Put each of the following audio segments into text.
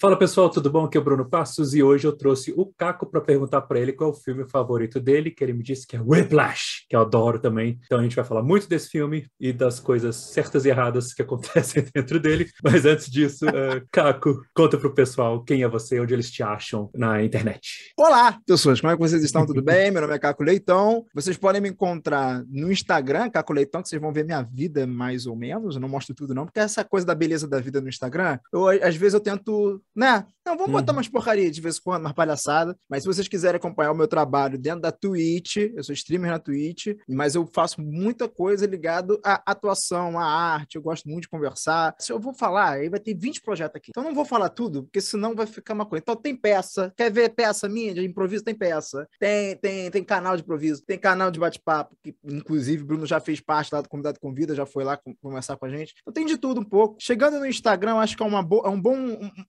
Fala pessoal, tudo bom? Aqui é o Bruno Passos e hoje eu trouxe o Caco para perguntar para ele qual é o filme favorito dele, que ele me disse que é Whiplash, que eu adoro também. Então a gente vai falar muito desse filme e das coisas certas e erradas que acontecem dentro dele. Mas antes disso, uh, Caco, conta pro pessoal quem é você, onde eles te acham na internet. Olá, pessoas, como é que vocês estão? Tudo bem? Meu nome é Caco Leitão. Vocês podem me encontrar no Instagram, Caco Leitão, que vocês vão ver minha vida mais ou menos. Eu não mostro tudo não, porque essa coisa da beleza da vida no Instagram, eu, às vezes eu tento né? Não, vamos botar uhum. umas porcaria de vez em quando, umas palhaçadas. Mas se vocês quiserem acompanhar o meu trabalho dentro da Twitch, eu sou streamer na Twitch, mas eu faço muita coisa ligado à atuação, à arte. Eu gosto muito de conversar. Se eu vou falar, aí vai ter 20 projetos aqui. Então não vou falar tudo, porque senão vai ficar uma coisa. Então tem peça. Quer ver peça minha de improviso? Tem peça. Tem, tem, tem canal de improviso. Tem canal de bate-papo, que inclusive o Bruno já fez parte lá do Convidado Convida, já foi lá conversar com a gente. Então tem de tudo um pouco. Chegando no Instagram, acho que é, uma bo... é um bom.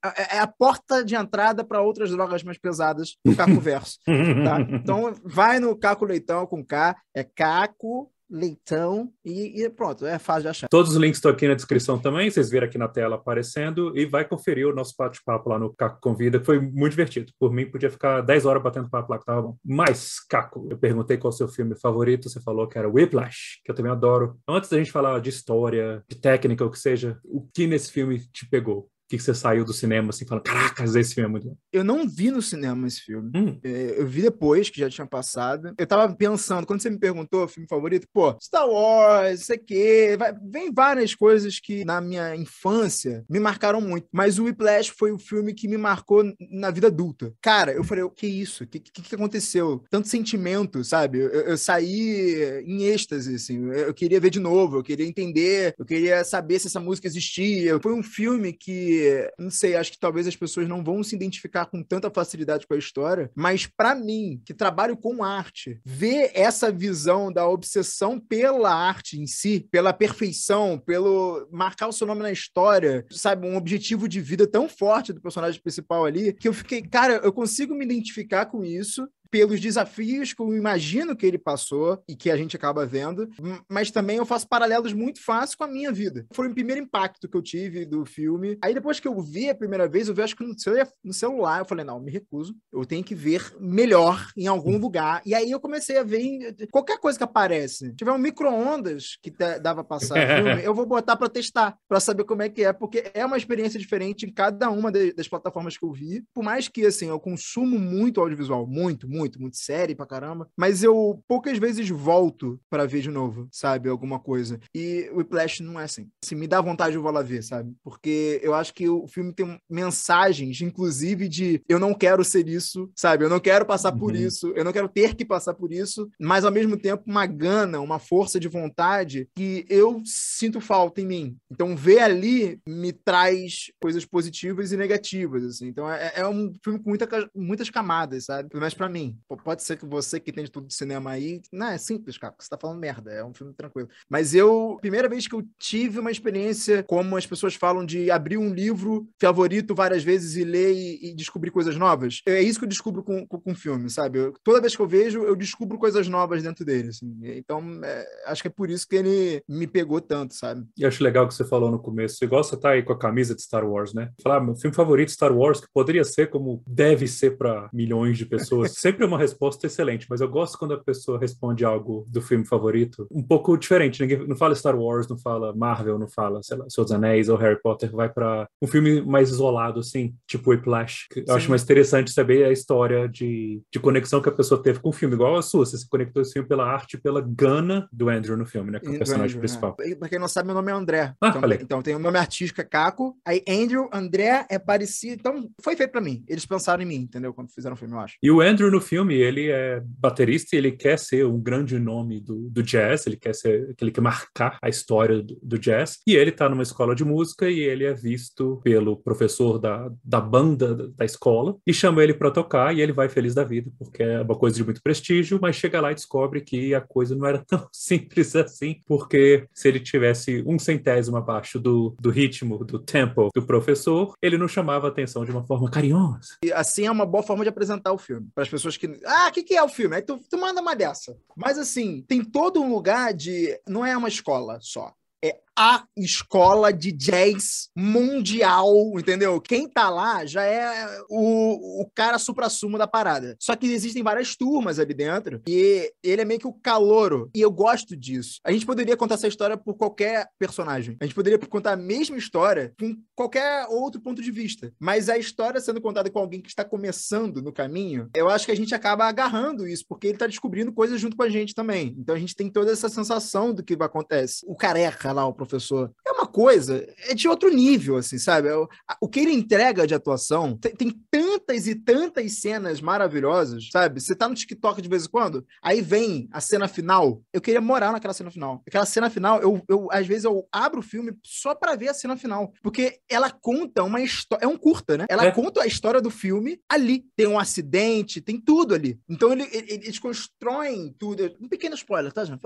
É, é a porta de entrada para outras drogas mais pesadas do Caco Verso. tá? Então, vai no Caco Leitão com K, é Caco Leitão e, e, pronto, é fácil de achar. Todos os links estão aqui na descrição também, vocês viram aqui na tela aparecendo e vai conferir o nosso bate-papo lá no Caco Convida, que foi muito divertido. Por mim, podia ficar 10 horas batendo papo lá, que tava bom. Mas, Caco, eu perguntei qual é o seu filme favorito, você falou que era Whiplash, que eu também adoro. Antes da gente falar de história, de técnica, o que seja, o que nesse filme te pegou? Que você saiu do cinema assim, falando, caracas, esse filme é muito bom? Eu não vi no cinema esse filme. Hum. É, eu vi depois, que já tinha passado. Eu tava pensando, quando você me perguntou o filme favorito, pô, Star Wars, aqui, vai, vem várias coisas que na minha infância me marcaram muito. Mas o Whiplash foi o filme que me marcou na vida adulta. Cara, eu falei, o que é isso? O que, que, que, aconteceu? Tanto sentimento, sabe? Eu, eu, saí em êxtase, assim. Eu queria ver de novo, eu queria entender, eu queria saber se essa música existia. Foi um filme que não sei, acho que talvez as pessoas não vão se identificar com tanta facilidade com a história, mas para mim, que trabalho com arte, ver essa visão da obsessão pela arte em si, pela perfeição, pelo marcar o seu nome na história, sabe, um objetivo de vida tão forte do personagem principal ali, que eu fiquei, cara, eu consigo me identificar com isso pelos desafios que eu imagino que ele passou e que a gente acaba vendo, mas também eu faço paralelos muito fáceis com a minha vida. Foi o primeiro impacto que eu tive do filme. Aí depois que eu vi a primeira vez, eu vi acho que no celular, eu falei, não, me recuso. Eu tenho que ver melhor em algum lugar. E aí eu comecei a ver em qualquer coisa que aparece. Se tiver um micro-ondas que dava passar filme, eu vou botar para testar, para saber como é que é, porque é uma experiência diferente em cada uma das plataformas que eu vi. Por mais que, assim, eu consumo muito audiovisual, muito, muito muito, muito série pra caramba. Mas eu poucas vezes volto para ver de novo, sabe? Alguma coisa. E o Whiplash não é assim. Se me dá vontade, eu vou lá ver, sabe? Porque eu acho que o filme tem mensagens, inclusive, de eu não quero ser isso, sabe? Eu não quero passar uhum. por isso, eu não quero ter que passar por isso, mas ao mesmo tempo uma gana, uma força de vontade que eu sinto falta em mim. Então ver ali me traz coisas positivas e negativas, assim. Então é, é um filme com muita, muitas camadas, sabe? Pelo menos pra mim pode ser que você que entende tudo de cinema aí, não, é simples, cara, você tá falando merda, é um filme tranquilo. Mas eu, primeira vez que eu tive uma experiência, como as pessoas falam, de abrir um livro favorito várias vezes e ler e, e descobrir coisas novas, é isso que eu descubro com, com, com filme, sabe? Eu, toda vez que eu vejo, eu descubro coisas novas dentro dele, assim. Então, é, acho que é por isso que ele me pegou tanto, sabe? E acho legal que você falou no começo, você tá aí com a camisa de Star Wars, né? Falar, meu filme favorito Star Wars, que poderia ser como deve ser para milhões de pessoas. Sempre uma resposta excelente, mas eu gosto quando a pessoa responde algo do filme favorito um pouco diferente. Ninguém não fala Star Wars, não fala Marvel, não fala, sei lá, dos Anéis ou Harry Potter, vai para um filme mais isolado, assim, tipo Whiplash. Eu acho mais interessante saber a história de, de conexão que a pessoa teve com o filme, igual a sua. Você se conectou esse filme pela arte, pela gana do Andrew no filme, né? Que é o personagem Andrew, principal. É. Pra quem não sabe, meu nome é André. Ah, então, falei. então tem o nome artístico é Caco, aí Andrew, André é parecido. Então foi feito para mim. Eles pensaram em mim, entendeu? Quando fizeram o filme, eu acho. E o Andrew no filme, ele é baterista e ele quer ser um grande nome do, do jazz, ele quer ser, ele quer marcar a história do, do jazz. E ele está numa escola de música e ele é visto pelo professor da, da banda da, escola e chama ele para tocar e ele vai feliz da vida, porque é uma coisa de muito prestígio, mas chega lá e descobre que a coisa não era tão simples assim, porque se ele tivesse um centésimo abaixo do, do ritmo, do tempo do professor, ele não chamava atenção de uma forma carinhosa. E assim é uma boa forma de apresentar o filme. Para as pessoas que. Ah, o que, que é o filme? Aí tu, tu manda uma dessa. Mas assim, tem todo um lugar de. Não é uma escola só é a escola de jazz mundial, entendeu? Quem tá lá já é o, o cara supra-sumo da parada. Só que existem várias turmas ali dentro e ele é meio que o calouro. E eu gosto disso. A gente poderia contar essa história por qualquer personagem. A gente poderia contar a mesma história com qualquer outro ponto de vista. Mas a história sendo contada com alguém que está começando no caminho, eu acho que a gente acaba agarrando isso, porque ele tá descobrindo coisas junto com a gente também. Então a gente tem toda essa sensação do que acontece. O careca lá, o professor, é uma coisa, é de outro nível, assim, sabe? O, o que ele entrega de atuação tem, tem tantas e tantas cenas maravilhosas, sabe? Você tá no TikTok de vez em quando, aí vem a cena final. Eu queria morar naquela cena final. Aquela cena final, eu, eu às vezes eu abro o filme só para ver a cena final, porque ela conta uma história, é um curta, né? Ela é. conta a história do filme ali. Tem um acidente, tem tudo ali. Então ele, ele, eles constroem tudo. Um pequeno spoiler, tá, gente?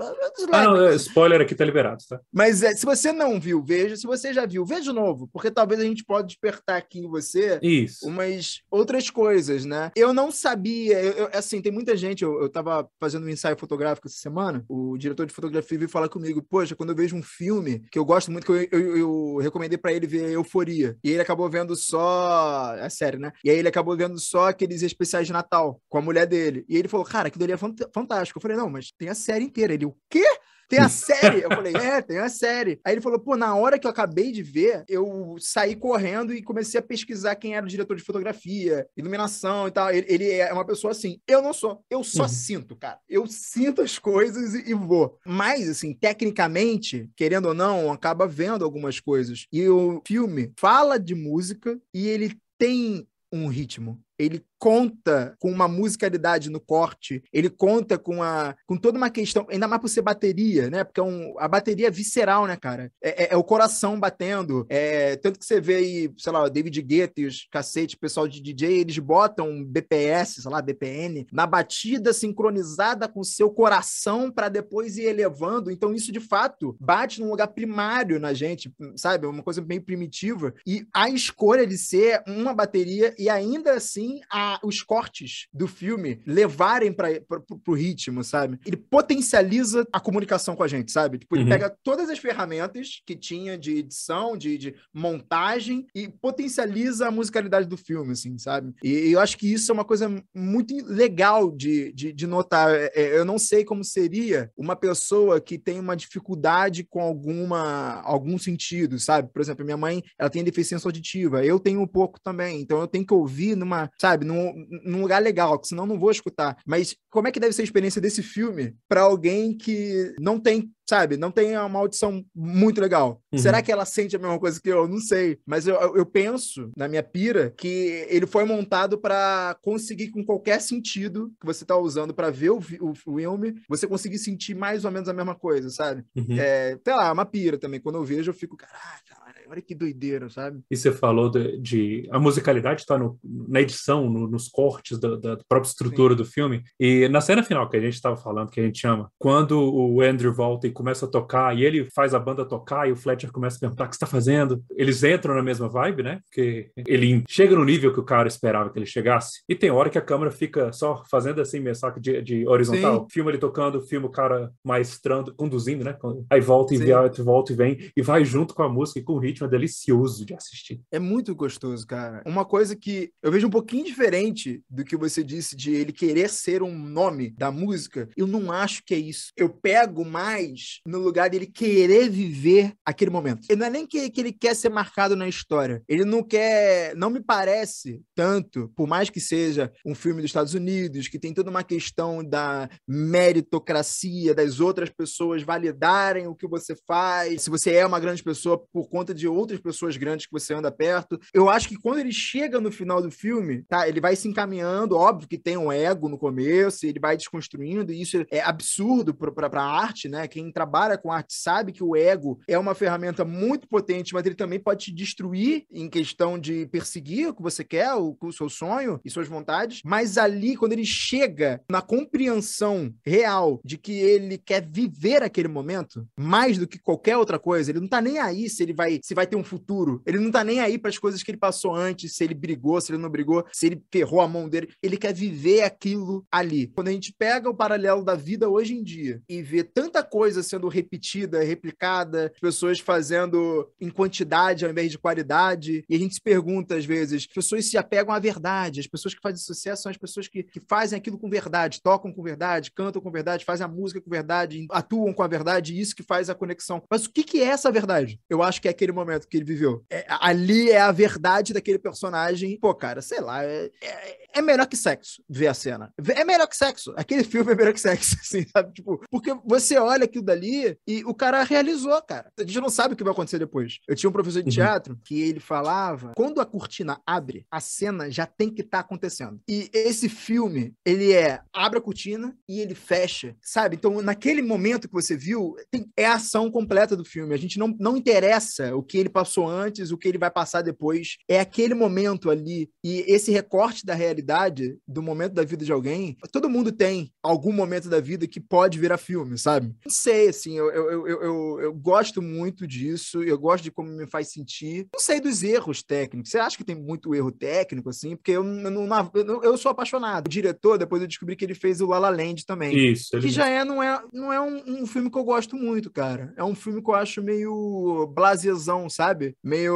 Ah, não, spoiler aqui tá liberado, tá? Mas é, você não viu, veja. Se você já viu, veja de novo, porque talvez a gente pode despertar aqui em você Isso. umas outras coisas, né? Eu não sabia, eu, eu, assim, tem muita gente, eu, eu tava fazendo um ensaio fotográfico essa semana, o diretor de fotografia veio falar comigo, poxa, quando eu vejo um filme que eu gosto muito, que eu, eu, eu recomendei para ele ver Euforia, e ele acabou vendo só, a série, né? E aí ele acabou vendo só aqueles especiais de Natal com a mulher dele, e ele falou, cara, aquilo ali é fantástico. Eu falei, não, mas tem a série inteira. Ele, o quê? Tem a série? Eu falei, é, tem a série. Aí ele falou, pô, na hora que eu acabei de ver, eu saí correndo e comecei a pesquisar quem era o diretor de fotografia, iluminação e tal. Ele, ele é uma pessoa assim. Eu não sou. Eu só uhum. sinto, cara. Eu sinto as coisas e, e, vou. Mas, assim, tecnicamente, querendo ou não, acaba vendo algumas coisas. E o filme fala de música e ele tem um ritmo. Ele conta com uma musicalidade no corte, ele conta com, a, com toda uma questão, ainda mais por ser bateria, né? Porque é um, a bateria é visceral, né, cara? É, é, é, o coração batendo. É, tanto que você vê aí, sei lá, David Guetta e os cacete, pessoal de DJ, eles botam BPS, sei lá, BPN, na batida sincronizada com o seu coração para depois ir elevando. Então, isso de fato bate num lugar primário na gente, sabe? Uma coisa bem primitiva. E a escolha de ser uma bateria e ainda assim a os cortes do filme levarem para o ritmo, sabe? Ele potencializa a comunicação com a gente, sabe? Tipo, ele uhum. pega todas as ferramentas que tinha de edição, de, de montagem e potencializa a musicalidade do filme, assim, sabe? E, eu acho que isso é uma coisa muito legal de, de, de notar. É, é, eu não sei como seria uma pessoa que tem uma dificuldade com alguma algum sentido, sabe? Por exemplo, minha mãe, ela tem deficiência auditiva, eu tenho um pouco também, então eu tenho que ouvir numa, sabe, num num, lugar legal, senão não vou escutar. Mas como é que deve ser a experiência desse filme para alguém que não tem sabe, não tem uma audição muito legal. Uhum. Será que ela sente a mesma coisa que eu? Não sei. Mas eu, eu penso, na minha pira, que ele foi montado para conseguir, com qualquer sentido que você está usando para ver o, o, o, filme, você conseguir sentir mais ou menos a mesma coisa, sabe? Uhum. É, sei lá, é uma pira também. Quando eu vejo, eu fico, caraca, olha que doideira, sabe? E você falou de. de a musicalidade está na edição, no, nos cortes da, da, própria estrutura Sim. do filme. E na cena final que a gente estava falando, que a gente chama, quando o Andrew volta e começa a tocar, e ele faz a banda tocar, e o Fletcher começa a perguntar o que está fazendo, eles entram na mesma vibe, né? Porque ele chega no nível que o cara esperava que ele chegasse. E tem hora que a câmera fica só fazendo assim, meio saco de, de horizontal. Sim. Filma ele tocando, filma o cara maestrando, conduzindo, né? Aí volta e, volta e vem, e vai junto com a música e com o ritmo ritmo é delicioso de assistir. É muito gostoso, cara. Uma coisa que eu vejo um pouquinho diferente do que você disse de ele querer ser um nome da música, eu não acho que é isso. Eu pego mais no lugar dele querer viver aquele momento. Ele não é nem que, que ele quer ser marcado na história. Ele não quer. Não me parece tanto, por mais que seja um filme dos Estados Unidos, que tem toda uma questão da meritocracia, das outras pessoas validarem o que você faz, se você é uma grande pessoa por conta de de outras pessoas grandes que você anda perto. Eu acho que quando ele chega no final do filme, tá? Ele vai se encaminhando, óbvio que tem um ego no começo, ele vai desconstruindo, e isso é absurdo para a arte, né? Quem trabalha com arte sabe que o ego é uma ferramenta muito potente, mas ele também pode te destruir em questão de perseguir o que você quer, o, o seu sonho e suas vontades. Mas ali, quando ele chega na compreensão real de que ele quer viver aquele momento, mais do que qualquer outra coisa, ele não tá nem aí se ele vai se vai ter um futuro. Ele não tá nem aí para as coisas que ele passou antes, se ele brigou, se ele não brigou, se ele ferrou a mão dele. Ele quer viver aquilo ali. Quando a gente pega o paralelo da vida hoje em dia e vê tanta coisa sendo repetida, replicada, pessoas fazendo em quantidade ao invés de qualidade, e a gente se pergunta às vezes, as pessoas se apegam à verdade, as pessoas que fazem sucesso são as pessoas que, que fazem aquilo com verdade, tocam com verdade, cantam com verdade, fazem a música com verdade, atuam com a verdade, isso que faz a conexão. Mas o que, que é essa verdade? Eu acho que é aquele momento que ele viveu. É, ali é a verdade daquele personagem. Pô, cara, sei lá, é, é, é melhor que sexo ver a cena. É melhor que sexo. Aquele filme é melhor que sexo, assim, sabe? Tipo, porque você olha aquilo dali e o cara realizou, cara. A gente não sabe o que vai acontecer depois. Eu tinha um professor de uhum. teatro que ele falava: quando a cortina abre, a cena já tem que estar tá acontecendo. E esse filme, ele é abre a cortina e ele fecha, sabe? Então, naquele momento que você viu, tem, é a ação completa do filme. A gente não, não interessa o que ele passou antes, o que ele vai passar depois. É aquele momento ali. E esse recorte da realidade, do momento da vida de alguém, todo mundo tem algum momento da vida que pode virar filme, sabe? Não sei, assim, eu, eu, eu, eu, eu gosto muito disso, eu gosto de como me faz sentir. Não sei dos erros técnicos. Você acha que tem muito erro técnico, assim? Porque eu, não, eu, eu sou apaixonado. O diretor, depois eu descobri que ele fez o La La Land também. Isso. Que já é, não é, não é um, um, filme que eu gosto muito, cara. É um filme que eu acho meio blasezão, sabe? Meio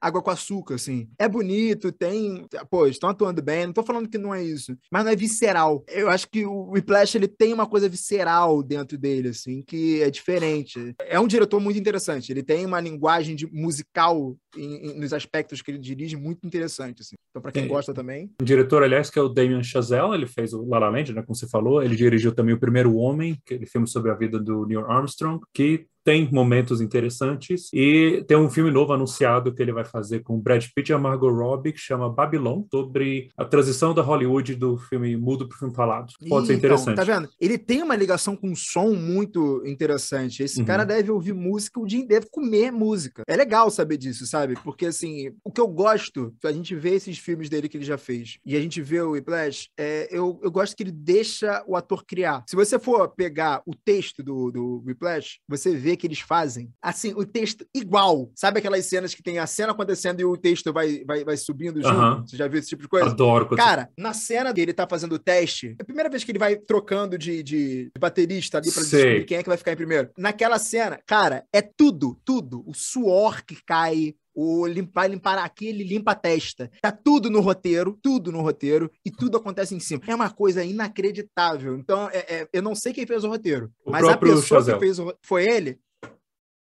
água com açúcar, assim. É bonito, tem... Pô, estão atuando bem, não tô falando que não é isso. Mas não é visceral. Eu acho que o Whiplash, ele tem uma coisa visceral dentro dele, assim, que é diferente. É um diretor muito interessante. Ele tem uma linguagem de musical em, em, nos aspectos que ele dirige muito interessante, assim. Então, para quem é. gosta também. O diretor, aliás, que é o Damien Chazelle, ele fez o La La Land, né, como você falou. Ele dirigiu também o Primeiro Homem, aquele filme sobre a vida do Neil Armstrong, que tem momentos interessantes e tem um filme novo anunciado que ele vai fazer com Brad Pitt e a Margot Robbie que chama Babylon, sobre a transição da Hollywood do filme mudo para o filme falado. Pode ser interessante. Então, tá vendo? Ele tem uma ligação com som muito interessante. Esse uhum. cara deve ouvir música o dia deve comer música. É legal saber disso, sabe? Porque assim, o que eu gosto, a gente vê esses filmes dele que ele já fez e a gente vê o Whiplash, é, eu, eu gosto que ele deixa o ator criar. Se você for pegar o texto do, do Whiplash, você vê que eles fazem, assim, o texto igual. Sabe aquelas cenas que tem a cena acontecendo e o texto vai, vai, vai subindo junto? Uhum. Você já viu esse tipo de coisa? Adoro. Cara, na cena que ele tá fazendo o teste, é a primeira vez que ele vai trocando de, de, de baterista ali pra Sei. descobrir quem é que vai ficar em primeiro. Naquela cena, cara, é tudo, tudo. O suor que cai, o limpar, limpar aqui, ele limpa a testa. Tá tudo no roteiro, tudo no roteiro, e tudo acontece em cima. É uma coisa inacreditável. Então, é, é, eu não sei quem fez o roteiro, o mas a pessoa Chazelle. que fez o foi ele.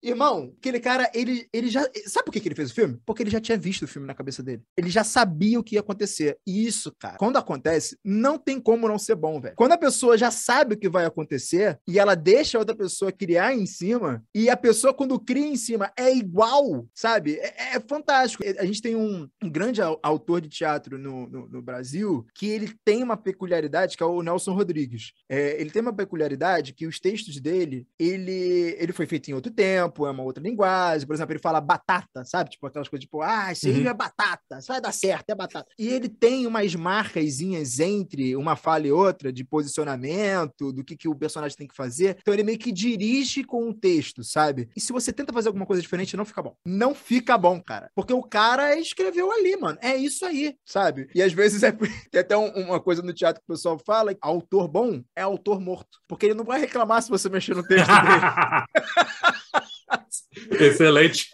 Irmão, aquele cara, ele, ele já. Sabe por que, que ele fez o filme? Porque ele já tinha visto o filme na cabeça dele. Ele já sabia o que ia acontecer. E isso, cara, quando acontece, não tem como não ser bom, velho. Quando a pessoa já sabe o que vai acontecer e ela deixa a outra pessoa criar em cima, e a pessoa, quando cria em cima, é igual, sabe? É, é fantástico. A gente tem um, um grande autor de teatro no, no, no, Brasil que ele tem uma peculiaridade, que é o Nelson Rodrigues. É, ele tem uma peculiaridade que os textos dele, ele, ele foi feito em outro tempo tempo, é uma outra linguagem. Por exemplo, ele fala batata, sabe? Tipo aquelas coisas tipo, ah, isso aí uhum. é batata, isso vai dar certo, é batata. E ele tem umas marcazinhas entre uma fala e outra de posicionamento, do que, que o personagem tem que fazer. Então ele meio que dirige com o texto, sabe? E se você tenta fazer alguma coisa diferente, não fica bom. Não fica bom, cara. Porque o cara escreveu ali, mano. É isso aí, sabe? E às vezes é... tem até um, uma coisa no teatro que o pessoal fala: autor bom é autor morto. Porque ele não vai reclamar se você mexer no texto dele. Excelente.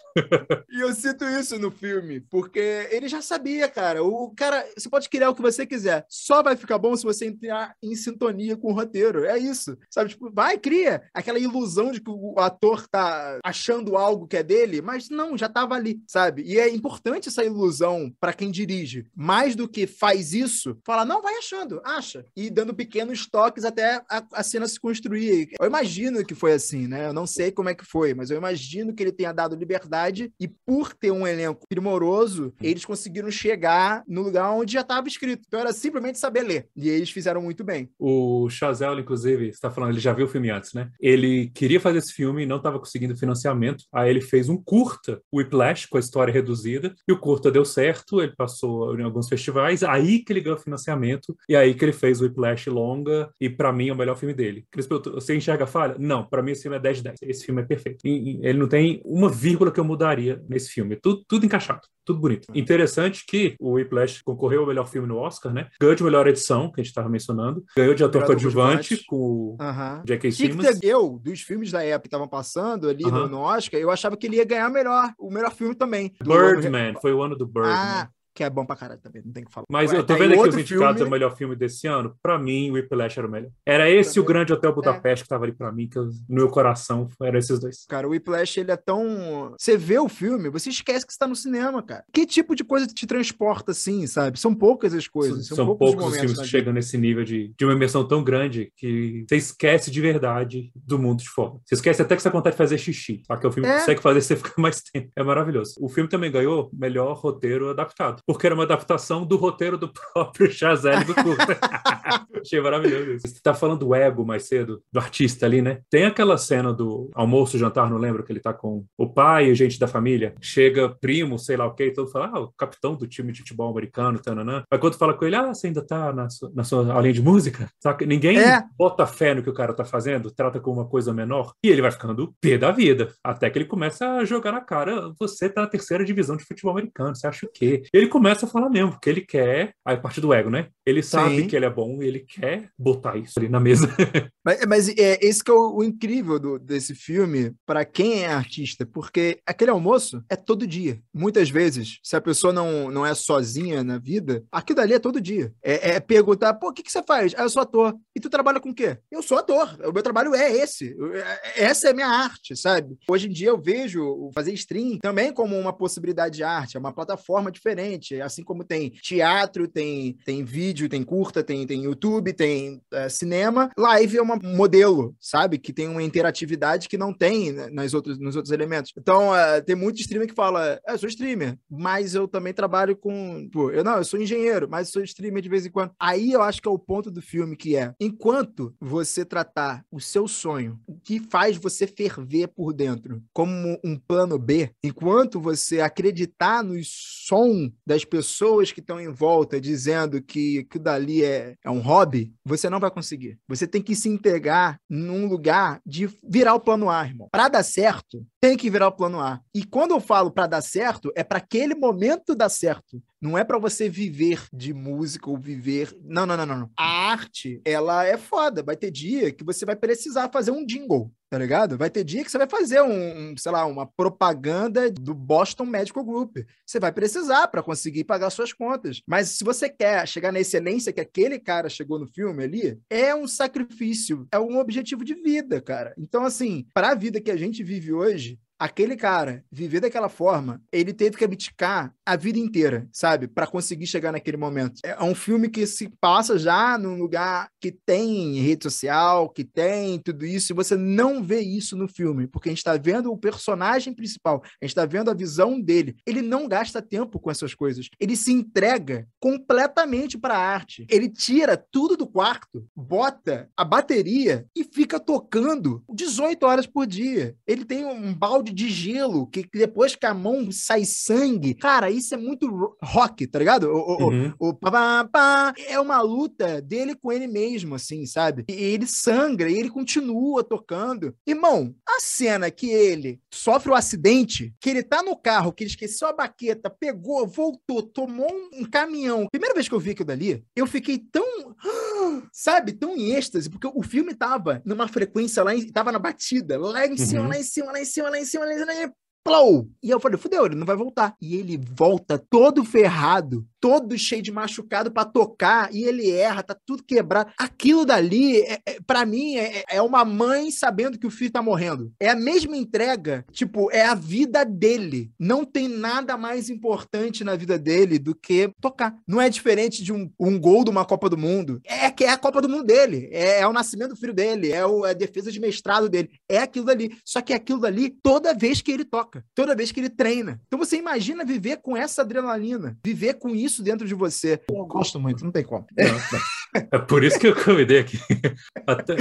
e eu cito isso no filme, porque ele já sabia, cara. O cara, você pode criar o que você quiser. Só vai ficar bom se você entrar em sintonia com o roteiro. É isso. Sabe? Tipo, vai, cria aquela ilusão de que o ator tá achando algo que é dele, mas não, já tava ali, sabe? E é importante essa ilusão para quem dirige. Mais do que faz isso, fala, não, vai achando, acha. E dando pequenos toques até a, a cena se construir. Eu imagino que foi assim, né? Eu não sei como é que foi, mas eu imagino que ele tenha dado liberdade e por ter um elenco primoroso, eles conseguiram chegar no lugar onde já estava escrito. Então era simplesmente saber ler. E eles fizeram muito bem. O Chazelle, inclusive, está falando, ele já viu o filme antes, né? Ele queria fazer esse filme e não estava conseguindo financiamento. Aí ele fez um curta, Whiplash, com a história reduzida, e o curta deu certo, ele passou em alguns festivais, aí que ele ganhou financiamento, e aí que ele fez o Whiplash longa, e para mim é o melhor filme dele. Você enxerga falha? Não, para mim esse filme é 10 de 10. Esse filme é perfeito. E, ele não tem tem uma vírgula que eu mudaria nesse filme. Tudo, tudo encaixado tudo bonito. Interessante que o Whiplash concorreu ao melhor filme no Oscar, né? Ganhou de melhor edição, que a gente estava mencionando. Ganhou de ator coadjuvante com o uhum. J.K. Simmons. Eu, dos filmes da época que estavam passando ali no, no, Oscar, eu achava que ele ia ganhar melhor, o melhor filme também. Birdman, foi o ano do Birdman. Ah, que é bom pra caralho também, não tem que falar. Mas eu tô vendo aqui os indicados filme... melhor filme desse ano. Pra mim, o Whiplash era o melhor. Era esse o Grande Hotel Budapeste é. que tava ali pra mim, que eu, no meu coração eram esses dois. Cara, o Whiplash, ele é tão... Você vê o filme, você esquece que você tá no cinema, cara. Que tipo de coisa te transporta assim, sabe? São poucas as coisas. São, são poucos, poucos os filmes que chegam nesse nível de, de uma imersão tão grande que você esquece de verdade do mundo de fora. Você esquece até que você tem vontade de fazer xixi. Só que o filme é. consegue fazer você ficar mais tempo. É maravilhoso. O filme também ganhou melhor roteiro adaptado, porque era uma adaptação do roteiro do próprio Chazelle do curta. Achei maravilhoso isso. Você tá falando do ego mais cedo, do artista ali, né? Tem aquela cena do almoço, jantar, não lembro, que ele tá com o pai e gente da família. Chega primo, sei lá o que, todo fala, ah, o capitão do time de futebol americano, tananã. Mas quando fala com ele, ah, você ainda tá na sua, na sua aulinha de música? Saca? Ninguém é. bota fé no que o cara tá fazendo, trata como uma coisa menor, e ele vai ficando pé da vida. Até que ele começa a jogar na cara, você tá na terceira divisão de futebol americano, você acha o quê? Ele começa a falar mesmo, porque ele quer, a partir do ego, né? Ele sabe Sim. que ele é bom e ele quer botar isso ali na mesa. mas, mas é esse que é o, o incrível do, desse filme para quem é artista, porque aquele almoço é todo dia. Muitas vezes, se a pessoa não, não é sozinha na vida, aquilo ali é todo dia. É, é perguntar, pô, o que, que você faz? Ah, eu sou ator. E tu trabalha com o quê? Eu sou ator. O meu trabalho é esse. É, essa é a minha arte, sabe? Hoje em dia eu vejo fazer stream também como uma possibilidade de arte, é uma plataforma diferente, assim como tem teatro, tem, tem vídeo, tem curta, tem, tem YouTube, tem é, cinema. Live é um modelo, sabe? Que tem uma interatividade que não tem nas outros, nos outros elementos. Então, é, tem muito streamer que fala, é, eu sou streamer, mas eu também trabalho com... Pô, eu não, eu sou engenheiro, mas sou streamer de vez em quando. Aí eu acho que é o ponto do filme, que é, enquanto você tratar o seu sonho, o que faz você ferver por dentro, como um plano B, enquanto você acreditar no som das pessoas que estão em volta dizendo que aquilo dali é, é um hobby, você não vai conseguir. Você tem que se integrar num lugar de virar o plano A, irmão. Para dar certo, tem que virar o plano A. E quando eu falo para dar certo, é para aquele momento dar certo. Não é para você viver de música ou viver. Não, não, não, não. A arte, ela é foda. Vai ter dia que você vai precisar fazer um jingle, tá ligado? Vai ter dia que você vai fazer um, um sei lá, uma propaganda do Boston Medical Group. Você vai precisar para conseguir pagar suas contas. Mas se você quer chegar na excelência que aquele cara chegou no filme ali, é um sacrifício, é um objetivo de vida, cara. Então, assim, para a vida que a gente vive hoje, aquele cara viver daquela forma, ele teve que abdicar a vida inteira, sabe? para conseguir chegar naquele momento. É um filme que se passa já num lugar que tem rede social, que tem tudo isso, e você não vê isso no filme, porque a gente está vendo o personagem principal, a gente está vendo a visão dele. Ele não gasta tempo com essas coisas. Ele se entrega completamente para a arte. Ele tira tudo do quarto, bota a bateria e fica tocando 18 horas por dia. Ele tem um balde balde de gelo, que depois que a mão sai sangue. Cara, isso é muito rock, tá ligado? O, uhum. o, o, pá, pá, pá, é uma luta dele com ele mesmo, assim, sabe? E ele sangra e ele continua tocando. Irmão, a cena que ele sofre o um acidente, que ele tá no carro, que ele esqueceu a baqueta, pegou, voltou, tomou um, caminhão. Primeira vez que eu vi aquilo dali, eu fiquei tão, sabe, tão em êxtase, porque o filme tava numa frequência lá, tava na batida, lá em cima, uhum. lá em cima, lá em cima, lá em cima cima, plou! E eu falei, fudeu, ele não vai voltar. E ele volta todo ferrado, todo cheio de machucado para tocar e ele erra, tá tudo quebrado. Aquilo dali, é, é, para mim, é, é, uma mãe sabendo que o filho tá morrendo. É a mesma entrega, tipo, é a vida dele. Não tem nada mais importante na vida dele do que tocar. Não é diferente de um, um gol de uma Copa do Mundo. É que é a Copa do Mundo dele. É, é o nascimento do filho dele. É, o, é a defesa de mestrado dele. É aquilo dali. Só que é aquilo dali toda vez que ele toca, toda vez que ele treina. Então você imagina viver com essa adrenalina, viver com isso isso dentro de você. Eu gosto muito, não tem como. É por isso que eu convidei aqui. Até,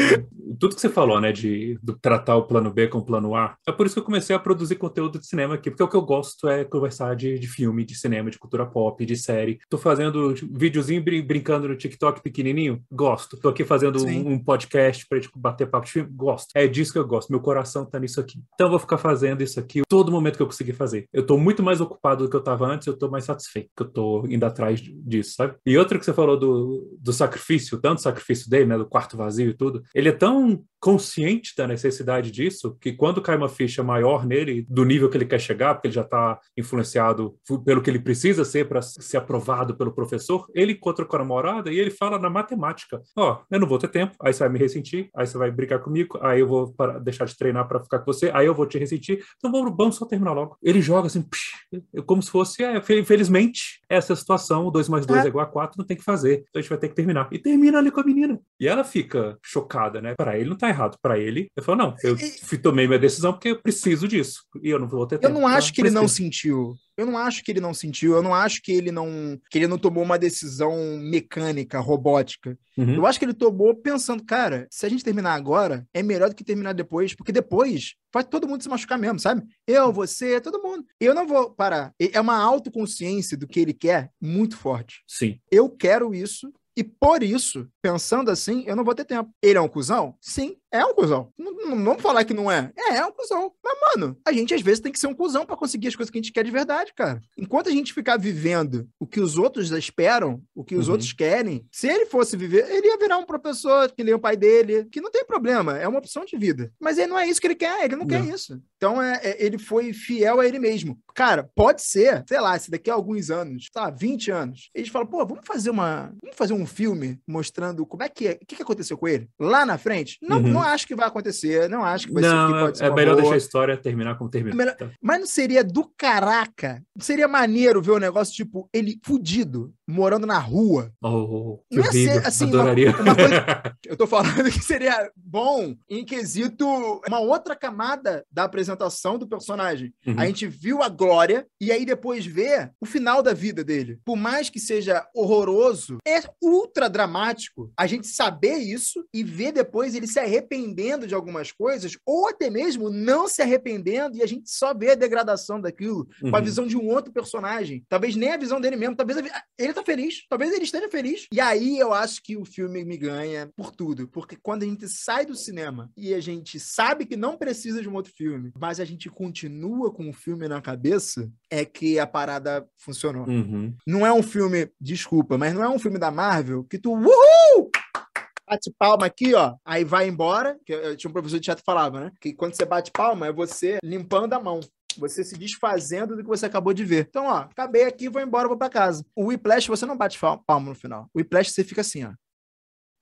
tudo que você falou, né, de, de, tratar o plano B com o plano A, é por isso que eu comecei a produzir conteúdo de cinema aqui, porque o que eu gosto é conversar de, de filme, de cinema, de cultura pop, de série. Tô fazendo videozinho brin brincando no TikTok pequenininho? Gosto. Tô aqui fazendo um, um, podcast pra gente bater papo de filme? Gosto. É disso que eu gosto. Meu coração tá nisso aqui. Então eu vou ficar fazendo isso aqui todo momento que eu conseguir fazer. Eu tô muito mais ocupado do que eu tava antes, eu tô mais satisfeito, que eu tô indo atrás disso, sabe? E outro que você falou do, do sacrifício, tanto sacrifício dele, né, do quarto vazio e tudo, ele é tão consciente da necessidade disso, que quando cai uma ficha maior nele, do nível que ele quer chegar, porque ele já está influenciado pelo que ele precisa ser para ser aprovado pelo professor, ele encontra com a namorada e ele fala na matemática: Ó, oh, eu não vou ter tempo, aí você vai me ressentir, aí você vai brigar comigo, aí eu vou para, deixar de treinar para ficar com você, aí eu vou te ressentir, então vamos, vamos só terminar logo. Ele joga assim, psh, como se fosse, é, infelizmente, essa situação, 2 mais 2 é. é igual a 4, não tem que fazer, então a gente vai ter que terminar. E termina ali com a menina. E ela fica chocada, né? Para ele não tá errado. Para ele, eu falo, não, eu e... tomei minha decisão porque eu preciso disso. E eu não vou ter tempo. Eu não acho que ele não sentiu. Eu não acho que ele não sentiu, eu não acho que ele não que ele não tomou uma decisão mecânica, robótica. Uhum. Eu acho que ele tomou pensando, cara, se a gente terminar agora, é melhor do que terminar depois, porque depois vai todo mundo se machucar mesmo, sabe? Eu, você, todo mundo. Eu não vou parar. É uma autoconsciência do que ele quer muito forte. Sim. Eu quero isso, e por isso, pensando assim, eu não vou ter tempo. Ele é um cuzão? Sim, é um cuzão. Não, não, vamos falar que não é. É, é um cuzão. Mas, mano, a gente às vezes tem que ser um cuzão para conseguir as coisas que a gente quer de verdade, cara. Enquanto a gente ficar vivendo o que os outros esperam, o que os uhum. outros querem, se ele fosse viver, ele ia virar um professor que nem o pai dele, que não tem problema, é uma opção de vida. Mas ele não é isso que ele quer, ele não, não. quer isso. Então, é, é, ele foi fiel a ele mesmo. Cara, pode ser, sei lá, se daqui a alguns anos, tá, 20 anos, eles falam, pô, vamos fazer uma. Vamos fazer um filme mostrando como é que é, o que, que aconteceu com ele lá na frente. Não, uhum. não acho que vai acontecer, não acho que vai não, ser. Que é, é melhor boa. deixar a história terminar como terminou. É tá. Mas não seria do caraca? Seria maneiro ver o um negócio, tipo, ele fudido, morando na rua. Oh, que não horrível. Ser, assim, Adoraria. Uma, uma coisa, eu tô falando que seria bom em quesito uma outra camada da apresentação do personagem. Uhum. A gente viu a glória e aí depois vê o final da vida dele. Por mais que seja horroroso, é ultra dramático a gente saber isso e ver depois ele se arrependendo de algumas coisas ou até mesmo não se arrependendo e a gente só vê a degradação daquilo uhum. com a uhum. visão de um outro personagem. Talvez nem a visão dele mesmo, talvez a... ele tá feliz, talvez ele esteja feliz. E aí eu acho que o filme me ganha por tudo, porque quando a gente sai do cinema e a gente sabe que não precisa de um outro filme, mas a gente continua com o filme na cabeça, é que a parada funcionou. Uhum. Não é um filme, desculpa, mas não é um filme da Marvel que tu, uhul! Bate palma aqui, ó, aí vai embora. Que eu tinha um professor de teatro que falava, né? Que quando você bate palma é você limpando a mão você se desfazendo do que você acabou de ver. Então, ó, acabei aqui, vou embora, vou para casa. O Whiplash, você não bate palma no final. O Whiplash, você fica assim, ó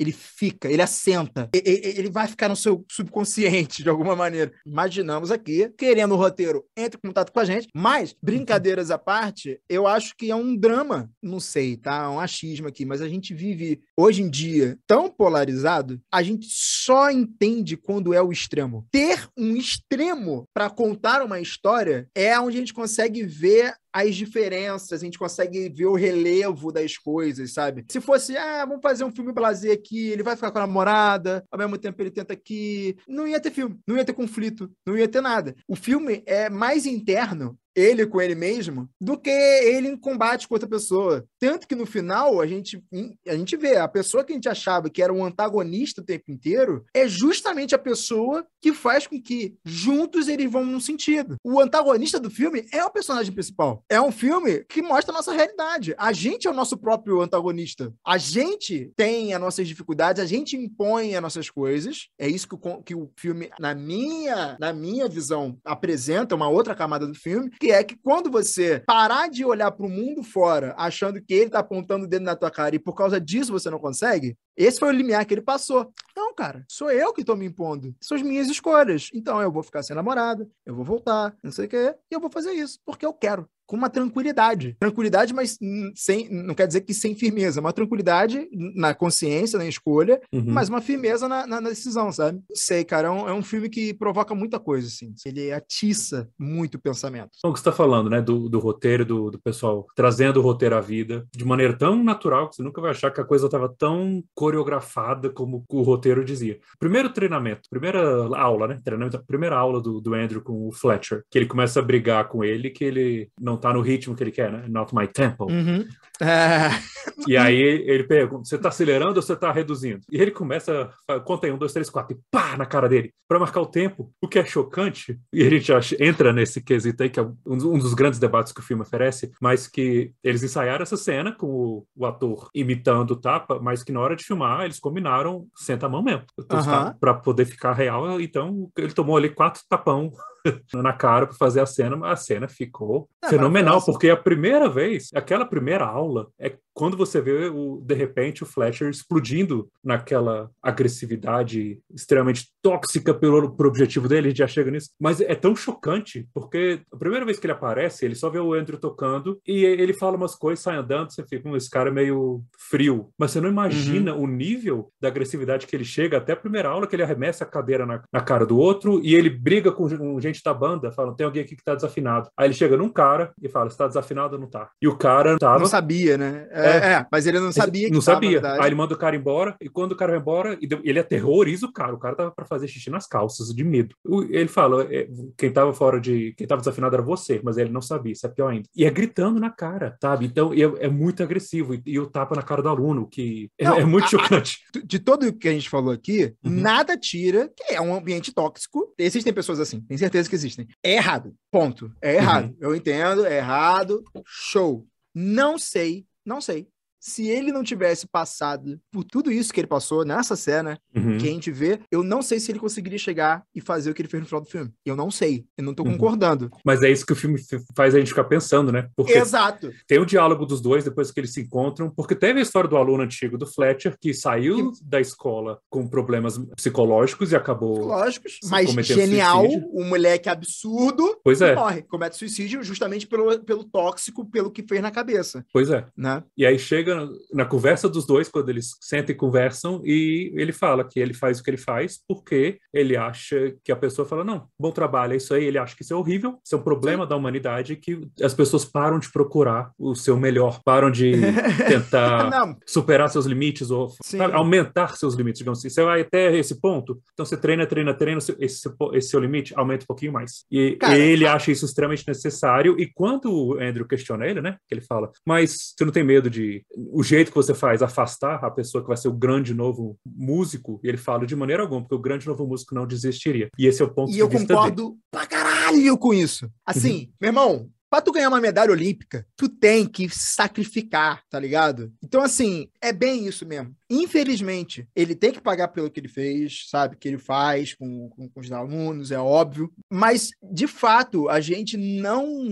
ele fica, ele assenta, ele vai ficar no seu subconsciente de alguma maneira. Imaginamos aqui, querendo o roteiro, entre em contato com a gente, mas, brincadeiras à parte, eu acho que é um drama, não sei, tá? É um achismo aqui, mas a gente vive hoje em dia tão polarizado, a gente só entende quando é o extremo. Ter um extremo para contar uma história é onde a gente consegue ver as diferenças, a gente consegue ver o relevo das coisas, sabe? Se fosse, ah, vamos fazer um filme blazer aqui, ele vai ficar com a namorada, ao mesmo tempo ele tenta aqui, não ia ter filme, não ia ter conflito, não ia ter nada. O filme é mais interno ele com ele mesmo do que ele em combate com outra pessoa. Tanto que no final a gente, a gente vê a pessoa que a gente achava que era um antagonista o tempo inteiro é justamente a pessoa que faz com que juntos eles vão num sentido. O antagonista do filme é o personagem principal. É um filme que mostra a nossa realidade. A gente é o nosso próprio antagonista. A gente tem as nossas dificuldades, a gente impõe as nossas coisas. É isso que o, que o filme, na minha, na minha visão, apresenta uma outra camada do filme que é que quando você parar de olhar para o mundo fora, achando que ele está apontando o dedo na tua cara e por causa disso você não consegue, esse foi o limiar que ele passou. Não, cara, sou eu que estou me impondo. São as minhas escolhas. Então eu vou ficar sem namorada, eu vou voltar, não sei o quê, e eu vou fazer isso, porque eu quero com uma tranquilidade. Tranquilidade, mas sem, não quer dizer que sem firmeza, uma tranquilidade na consciência, na escolha, uhum. mas uma firmeza na, na, na, decisão, sabe? Não sei, cara, é um, é um filme que provoca muita coisa, assim. Ele atiça muito o pensamento. Então, o que você está falando, né, do, do roteiro, do, do pessoal trazendo o roteiro à vida de maneira tão natural que você nunca vai achar que a coisa estava tão coreografada como o roteiro dizia. Primeiro treinamento, primeira aula, né? Treinamento, primeira aula do, do Andrew com o Fletcher, que ele começa a brigar com ele, que ele não tá no ritmo que ele quer, né? Not my tempo. Uhum. É... E aí ele pergunta: você tá acelerando ou você tá reduzindo? E ele começa, conta aí, um, dois, três, quatro, e pá, na cara dele, para marcar o tempo, o que é chocante, e a gente entra nesse quesito aí, que é um dos grandes debates que o filme oferece, mas que eles ensaiaram essa cena com o, o ator imitando o tapa, mas que na hora de filmar eles combinaram senta a mão mesmo, uhum. para poder ficar real. Então ele tomou ali quatro tapão na cara para fazer a cena, mas a cena ficou é, fenomenal, porque a primeira vez, aquela primeira aula, é quando você vê o, de repente o Fletcher explodindo naquela agressividade extremamente tóxica pelo, pelo objetivo dele, gente já chega nisso, mas é tão chocante, porque a primeira vez que ele aparece, ele só vê o Andrew tocando e ele fala umas coisas, sai andando, você fica, um esse cara é meio frio, mas você não imagina uhum. o nível da agressividade que ele chega até a primeira aula, que ele arremessa a cadeira na, na cara do outro e ele briga com, com gente da banda, falando, tem alguém aqui que tá desafinado. Aí ele chega num cara e fala, está desafinado ou não tá? E o cara tava... Não sabia, né? É, é, é mas ele não sabia que Não tava, sabia. Aí ele manda o cara embora e quando o cara vai embora, ele aterroriza o cara. O cara tava para fazer xixi nas calças, de medo. Ele fala, é, quem tava fora de... Quem tava desafinado era você, mas ele não sabia, isso é pior ainda. E é gritando na cara, sabe? Então é, é muito agressivo. E, e o tapa na cara do aluno, que é, não, é, muito a, chocante. De todo o que a gente falou aqui, uhum. nada tira que é um ambiente tóxico. Existem pessoas assim, tenho certeza que existem. É errado. Ponto. É errado. Uhum. Eu entendo, é errado. Show. Não sei, não sei se ele não tivesse passado por tudo isso que ele passou nessa cena uhum. que a gente vê, eu não sei se ele conseguiria chegar e fazer o que ele fez no final do filme. Eu não sei. Eu não tô uhum. concordando. Mas é isso que o filme faz a gente ficar pensando, né? Porque Exato. Tem o diálogo dos dois depois que eles se encontram, porque teve a história do aluno antigo do Fletcher que saiu da escola com problemas psicológicos e acabou. Psicológicos, mas genial, suicídio. um moleque absurdo. Pois é. Morre, comete suicídio justamente pelo, pelo tóxico, pelo que fez na cabeça. Pois é. Né? E aí chega chega na conversa dos dois, quando eles sentam e conversam, e ele fala que ele faz o que ele faz porque ele acha que a pessoa fala: não, bom trabalho, é isso aí. Ele acha que isso é horrível, isso é um problema Sim. da humanidade, que as pessoas param de procurar o seu melhor, param de tentar superar seus limites ou sabe, aumentar seus limites, digamos assim. Você vai até esse ponto, então você treina, treina, treina, esse, esse seu limite aumenta um pouquinho mais. E Cara, ele acha isso extremamente necessário, e quando o Andrew questiona ele, né, que ele fala, mas você não tem medo de o jeito que você faz afastar a pessoa que vai ser o grande novo músico, e ele fala de maneira alguma, porque o grande novo músico não desistiria. E esse é o ponto e de eu concordo dele. pra caralho com isso. Assim, uhum. meu irmão, Pra tu ganhar uma medalha olímpica, tu tem que sacrificar, tá ligado? Então, assim, é bem isso mesmo. Infelizmente, ele tem que pagar pelo que ele fez, sabe? Que ele faz com, com, com os alunos, é óbvio. Mas, de fato, a gente não,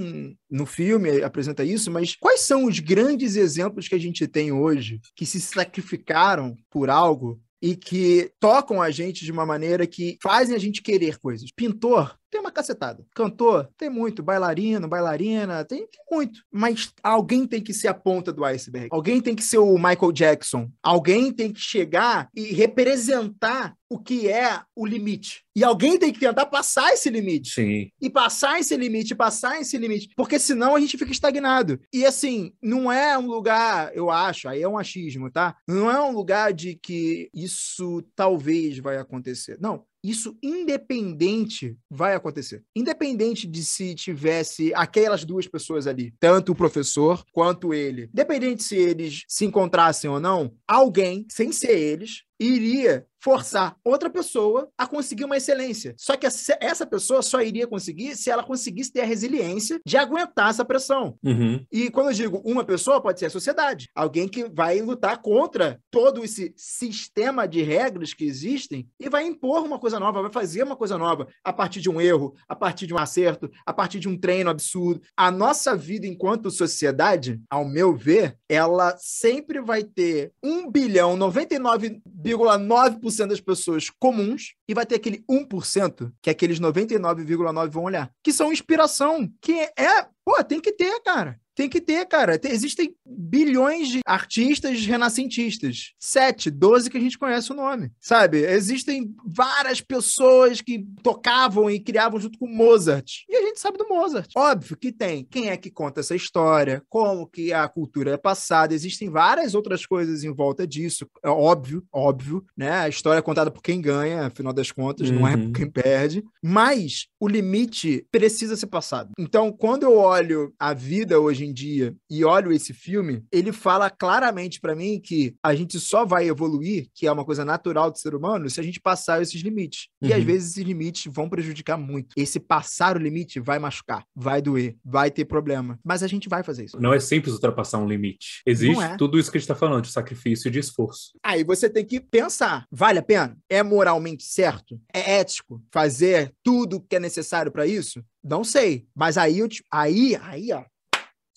no filme, apresenta isso, mas quais são os grandes exemplos que a gente tem hoje que se sacrificaram por algo e que tocam a gente de uma maneira que fazem a gente querer coisas. Pintor uma cacetada. Cantor, tem muito. Bailarino, bailarina, tem, tem, muito. Mas alguém tem que ser a ponta do iceberg. Alguém tem que ser o Michael Jackson. Alguém tem que chegar e representar o que é o limite. E alguém tem que tentar passar esse limite. Sim. E passar esse limite, passar esse limite. Porque senão a gente fica estagnado. E assim, não é um lugar, eu acho, aí é um achismo, tá? Não é um lugar de que isso talvez vai acontecer. Não, isso independente vai acontecer. Independente de se tivesse aquelas duas pessoas ali, tanto o professor quanto ele, independente se eles se encontrassem ou não, alguém, sem ser eles, iria forçar outra pessoa a conseguir uma excelência. Só que essa pessoa só iria conseguir se ela conseguisse ter a resiliência de aguentar essa pressão. Uhum. E quando eu digo uma pessoa, pode ser a sociedade. Alguém que vai lutar contra todo esse sistema de regras que existem e vai impor uma coisa nova, vai fazer uma coisa nova a partir de um erro, a partir de um acerto, a partir de um treino absurdo. A nossa vida enquanto sociedade, ao meu ver, ela sempre vai ter um bilhão, 99 bilhões 99,9% das pessoas comuns e vai ter aquele 1%, que é aqueles 99,9% vão olhar, que são inspiração, que é, pô, tem que ter, cara. Tem que ter, cara. Tem, existem bilhões de artistas renascentistas. Sete, doze que a gente conhece o nome. Sabe? Existem várias pessoas que tocavam e criavam junto com Mozart. E a gente sabe do Mozart. Óbvio que tem. Quem é que conta essa história? Como que a cultura é passada? Existem várias outras coisas em volta disso. É óbvio, óbvio, né? A história é contada por quem ganha, afinal das contas, uhum. não é por uhum. quem perde. Mas o limite precisa ser passado. Então, quando eu olho a vida hoje em dia e olho esse filme, ele fala claramente para mim que a gente só vai evoluir, que é uma coisa natural do ser humano, se a gente passar esses limites. Uhum. E às uhum. vezes esses limites vão prejudicar muito. Esse passar o limite vai machucar, vai doer, vai ter problema. Mas a gente vai fazer isso. Não é simples ultrapassar um limite. Existe é. tudo isso que a gente tá falando, de sacrifício e de esforço. Aí você tem que pensar: vale a pena? É moralmente certo? É ético fazer tudo que é necessário para isso? Não sei. Mas aí, eu, aí, aí, ó,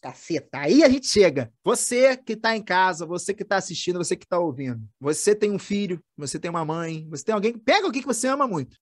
Caceta. Aí a gente chega. Você que está em casa, você que está assistindo, você que está ouvindo. Você tem um filho, você tem uma mãe, você tem alguém. Pega alguém que você ama muito.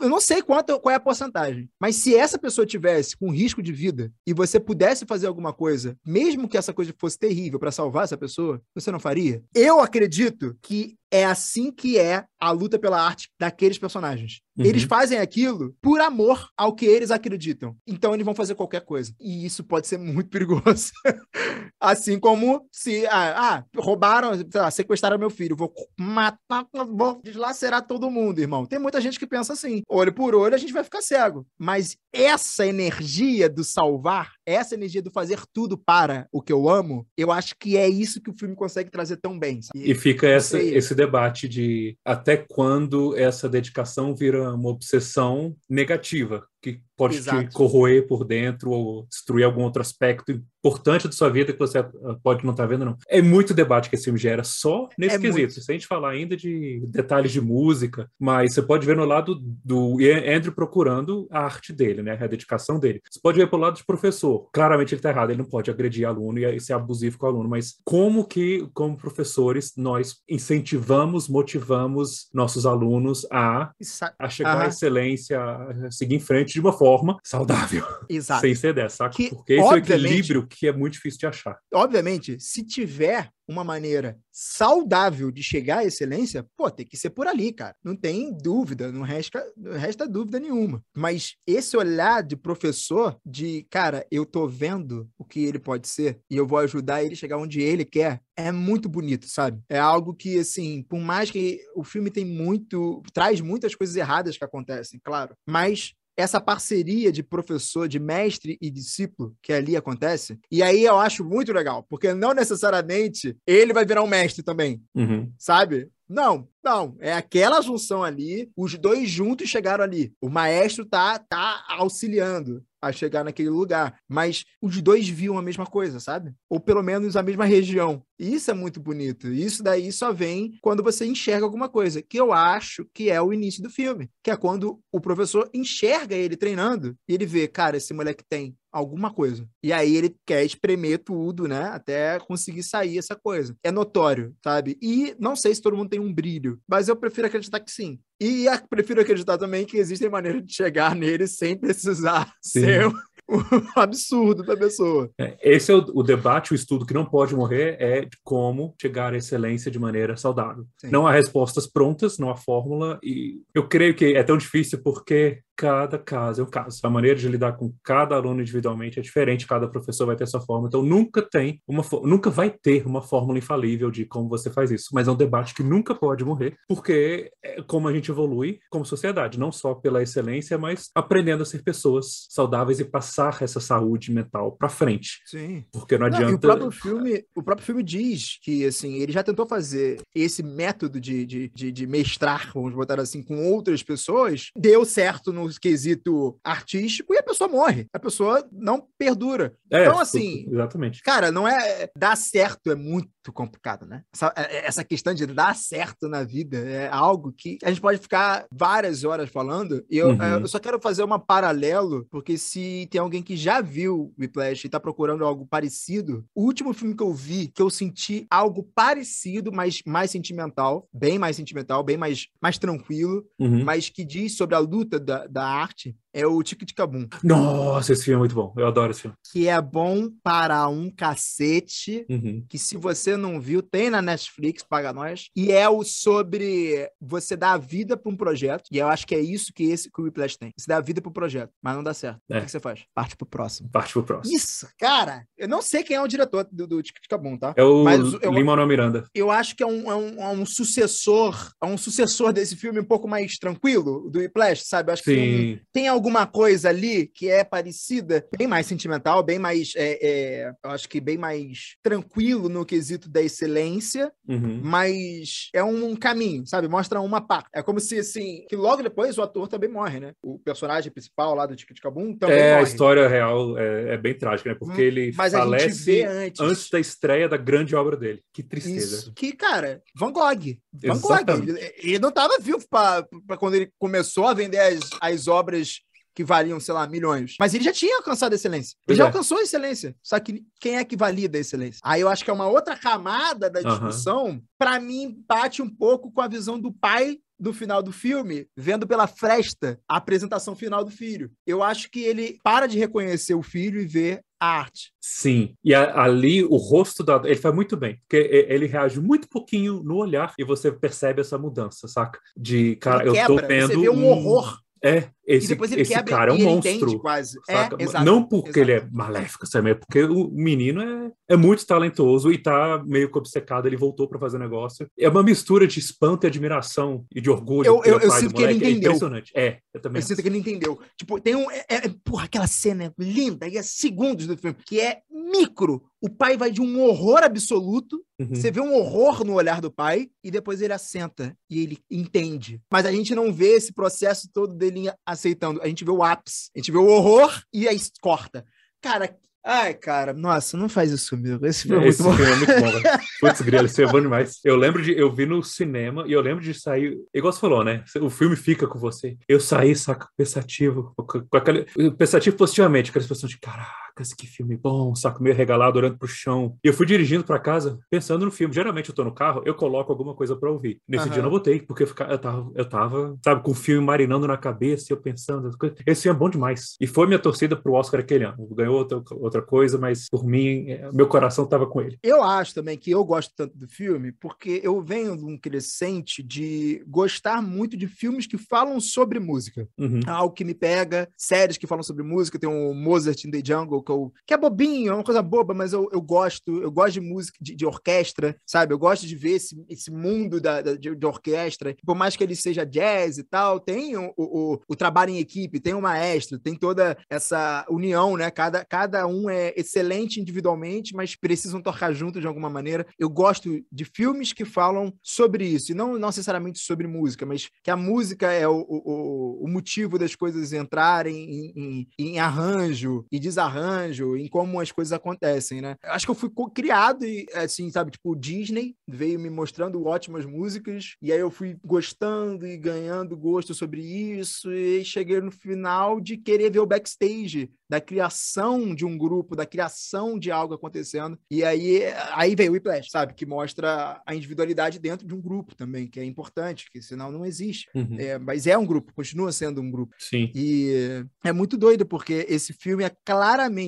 Eu não sei quanto, qual é a porcentagem, mas se essa pessoa tivesse com risco de vida e você pudesse fazer alguma coisa, mesmo que essa coisa fosse terrível para salvar essa pessoa, você não faria? Eu acredito que é assim que é a luta pela arte daqueles personagens. Uhum. Eles fazem aquilo por amor ao que eles acreditam. Então eles vão fazer qualquer coisa. E isso pode ser muito perigoso. assim como se ah, ah roubaram, lá, sequestraram meu filho, vou matar, vou deslacerar todo mundo, irmão. Tem muita gente que pensa assim: olho por olho, a gente vai ficar cego. Mas essa energia do salvar, essa energia do fazer tudo para o que eu amo, eu acho que é isso que o filme consegue trazer tão bem. Sabe? E fica essa, esse debate de até quando essa dedicação vira uma obsessão negativa que pode Exato. te corroer por dentro ou destruir algum outro aspecto importante da sua vida que você ah, pode não estar tá vendo, não. É muito debate que esse filme gera só nesse é quesito. Muito. Se a gente falar ainda de detalhes de música, mas você pode ver no lado do Andrew procurando a arte dele, né? A dedicação dele. Você pode ver pelo lado de professor. Claramente ele está errado, ele não pode agredir aluno e ser abusivo com o aluno, mas como que, como professores, nós incentivamos, motivamos nossos alunos a, a chegar à excelência, a seguir em frente de uma forma saudável. Exato. Sem ser dessa, saca? Que, Porque esse é o equilíbrio que é muito difícil de achar. Obviamente, se tiver uma maneira saudável de chegar à excelência, pô, tem que ser por ali, cara. Não tem dúvida, não resta, não resta dúvida nenhuma. Mas esse olhar de professor, de, cara, eu tô vendo o que ele pode ser e eu vou ajudar ele a chegar onde ele quer, é muito bonito, sabe? É algo que, assim, por mais que o filme tem muito, traz muitas coisas erradas que acontecem, claro, mas essa parceria de professor, de mestre e discípulo que ali acontece. E aí eu acho muito legal, porque não necessariamente ele vai virar um mestre também, uhum. sabe? Não, não, é aquela junção ali, os dois juntos chegaram ali. O maestro tá, tá auxiliando a chegar naquele lugar, mas os dois viam a mesma coisa, sabe? Ou pelo menos a mesma região. E isso é muito bonito. Isso daí só vem quando você enxerga alguma coisa, que eu acho que é o início do filme, que é quando o professor enxerga ele treinando e ele vê, cara, esse moleque tem alguma coisa. E aí ele quer espremer tudo, né? Até conseguir sair essa coisa. É notório, sabe? E não sei se todo mundo tem um brilho, mas eu prefiro acreditar que sim. E prefiro acreditar também que existem maneiras de chegar nele sem precisar sim. ser o absurdo da pessoa. É, esse é o, o, debate, o estudo que não pode morrer é de como chegar à excelência de maneira saudável. Sim. Não há respostas prontas, não há fórmula, e eu creio que é tão difícil porque cada caso é um caso. A maneira de lidar com cada aluno individualmente é diferente, cada professor vai ter sua forma. Então nunca tem uma nunca vai ter uma fórmula infalível de como você faz isso, mas é um debate que nunca pode morrer, porque é como a gente evolui como sociedade, não só pela excelência, mas aprendendo a ser pessoas saudáveis e passar essa saúde mental para frente. Sim. Porque não adianta. Não, o próprio filme, o próprio filme diz que assim ele já tentou fazer esse método de, de, de, de mestrar, vamos botar assim, com outras pessoas, deu certo no no quesito artístico e a pessoa morre. A pessoa não perdura. É, então, assim. Exatamente. Cara, não é. Dar certo é muito muito complicado, né? Essa, é, é, essa questão de dar certo na vida é algo que a gente pode ficar várias horas falando. E eu, uhum. eu só quero fazer uma paralelo, porque se tem alguém que já viu Whiplash e tá procurando algo parecido, o último filme que eu vi, que eu senti algo parecido, mas mais sentimental, bem mais sentimental, bem mais, mais tranquilo, uhum. mas que diz sobre a luta da, da arte, é o Tic Tic Boom. Nossa, esse filme é muito bom. Eu adoro esse filme. Que é bom para um cacete. Uhum. Que se você não viu, tem na Netflix, paga nós. E é o sobre você dar a vida para um projeto. E eu acho que é isso que esse que o Whiplash tem. Você dá a vida para o projeto, mas não dá certo. É. O que, que, você faz? Parte pro próximo. Parte pro próximo. Isso, cara. Eu não sei quem é o diretor do, do Tic Tic Boom, tá? É o Lin-Manuel Miranda. Eu acho que é um, é um, é um sucessor, é um sucessor desse filme um pouco mais tranquilo, do Whiplash, sabe? Eu acho Sim. que tem, tem alguma coisa ali que é parecida, bem mais sentimental, bem mais, é, é, eu acho que bem mais tranquilo no quesito da excelência, uhum. mas é um caminho, sabe? Mostra uma parte. É como se, assim, que logo depois o ator também morre, né? O personagem principal lá do Tic Ticabum também é, morre. a história real é, é bem trágica, né? Porque hum, ele mas falece antes. antes. da estreia da grande obra dele. Que tristeza. Isso. Que, cara, Van Gogh. Van Gogh. Ele, ele não estava vivo para quando ele começou a vender as, as obras que valiam, sei lá, milhões. Mas ele já tinha alcançado a excelência. Ele já é. alcançou a excelência. Só que quem é que valida a excelência? Aí eu acho que é uma outra camada da discussão, uhum. para mim, bate um pouco com a visão do pai do final do filme, vendo pela fresta a apresentação final do filho. Eu acho que ele para de reconhecer o filho e ver a arte. Sim, e a, ali o rosto da. Ele faz muito bem, porque ele reage muito pouquinho no olhar e você percebe essa mudança, saca? De cara, eu tô vendo. Você vê um, um horror é, esse, esse cara é um monstro. Quase. É, exato, não porque exato. ele é maléfico, sabe? É porque o menino é, é muito talentoso e tá meio que obcecado. Ele voltou para fazer negócio. É uma mistura de espanto e admiração e de orgulho. Eu, eu, eu sinto que ele é entendeu. É impressionante. É, eu também. Eu sinto que ele entendeu. Tipo, tem um. É, é, porra, aquela cena linda, e é segundos do filme, que é micro. O pai vai de um horror absoluto. Uhum. Você vê um horror no olhar do pai e depois ele assenta e ele entende. Mas a gente não vê esse processo todo dele aceitando. A gente vê o ápice, a gente vê o horror e aí corta. Cara, Ai, cara, nossa, não faz isso comigo. Esse filme, é, esse filme é muito bom. Putz, grilo, esse é bom demais. Eu lembro de. Eu vi no cinema e eu lembro de sair. Igual você falou, né? O filme fica com você. Eu saí, saca, pensativo. Com aquele, pensativo positivamente, aquela expressão de caralho caracas, que filme bom, saco meio regalado, olhando pro chão. E eu fui dirigindo para casa pensando no filme. Geralmente eu tô no carro, eu coloco alguma coisa para ouvir. Nesse uhum. dia eu não botei, porque eu, ficava, eu, tava, eu tava, sabe, com o filme marinando na cabeça eu pensando. Esse filme é bom demais. E foi minha torcida pro Oscar aquele ano. Ganhou outra, outra coisa, mas por mim, é, meu coração tava com ele. Eu acho também que eu gosto tanto do filme porque eu venho de um crescente de gostar muito de filmes que falam sobre música. Uhum. Algo que me pega, séries que falam sobre música. Tem o Mozart in the Jungle, que, que é bobinho, é uma coisa boba, mas eu, eu gosto, eu gosto de música, de, de orquestra, sabe? Eu gosto de ver esse, esse mundo da, da de, de, orquestra. Por mais que ele seja jazz e tal, tem o, o, o trabalho em equipe, tem o maestro, tem toda essa união, né? Cada, cada um é excelente individualmente, mas precisam tocar junto de alguma maneira. Eu gosto de filmes que falam sobre isso, e não, não necessariamente sobre música, mas que a música é o, o, o motivo das coisas entrarem em, em, em arranjo e desarranjo arranjo, em como as coisas acontecem, né? Acho que eu fui criado e, assim, sabe, tipo, o Disney veio me mostrando ótimas músicas, e aí eu fui gostando e ganhando gosto sobre isso, e cheguei no final de querer ver o backstage da criação de um grupo, da criação de algo acontecendo. E aí, aí veio o Whiplash, sabe? Que mostra a individualidade dentro de um grupo também, que é importante, que senão não existe. Uhum. É, mas é um grupo, continua sendo um grupo. Sim. E é muito doido, porque esse filme é claramente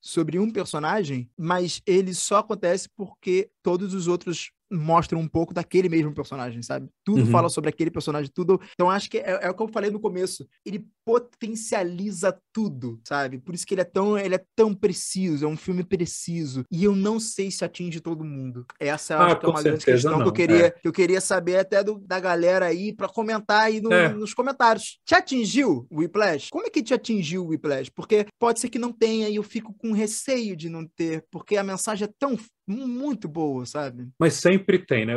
sobre um personagem, mas ele só acontece porque todos os outros mostram um pouco daquele mesmo personagem, sabe? Tudo uhum. fala sobre aquele personagem, tudo. Então acho que é, é, o que eu falei no começo. Ele potencializa tudo, sabe? Por isso que ele é tão, ele é tão preciso, é um filme preciso. E eu não sei se atinge todo mundo. Essa ah, acho que é uma grande questão não. que eu queria, é. que eu queria saber até do, da galera aí para comentar aí no, é. nos comentários. Te atingiu o Whiplash? Como é que te atingiu o Whiplash? Porque pode ser que não tenha e eu fico com receio de não ter, porque a mensagem é tão muito boa, sabe? Mas sempre tem, né?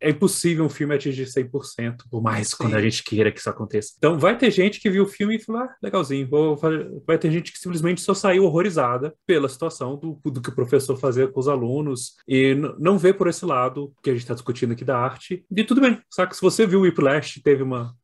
É impossível um filme atingir 100%, por mais Sim. quando a gente queira que isso aconteça. Então vai ter gente que viu o filme e falou, ah, legalzinho. Vou vai ter gente que simplesmente só saiu horrorizada pela situação do, do que o professor fazia com os alunos e não vê por esse lado que a gente está discutindo aqui da arte. E tudo bem, saca? Se você viu o Whiplash, teve uma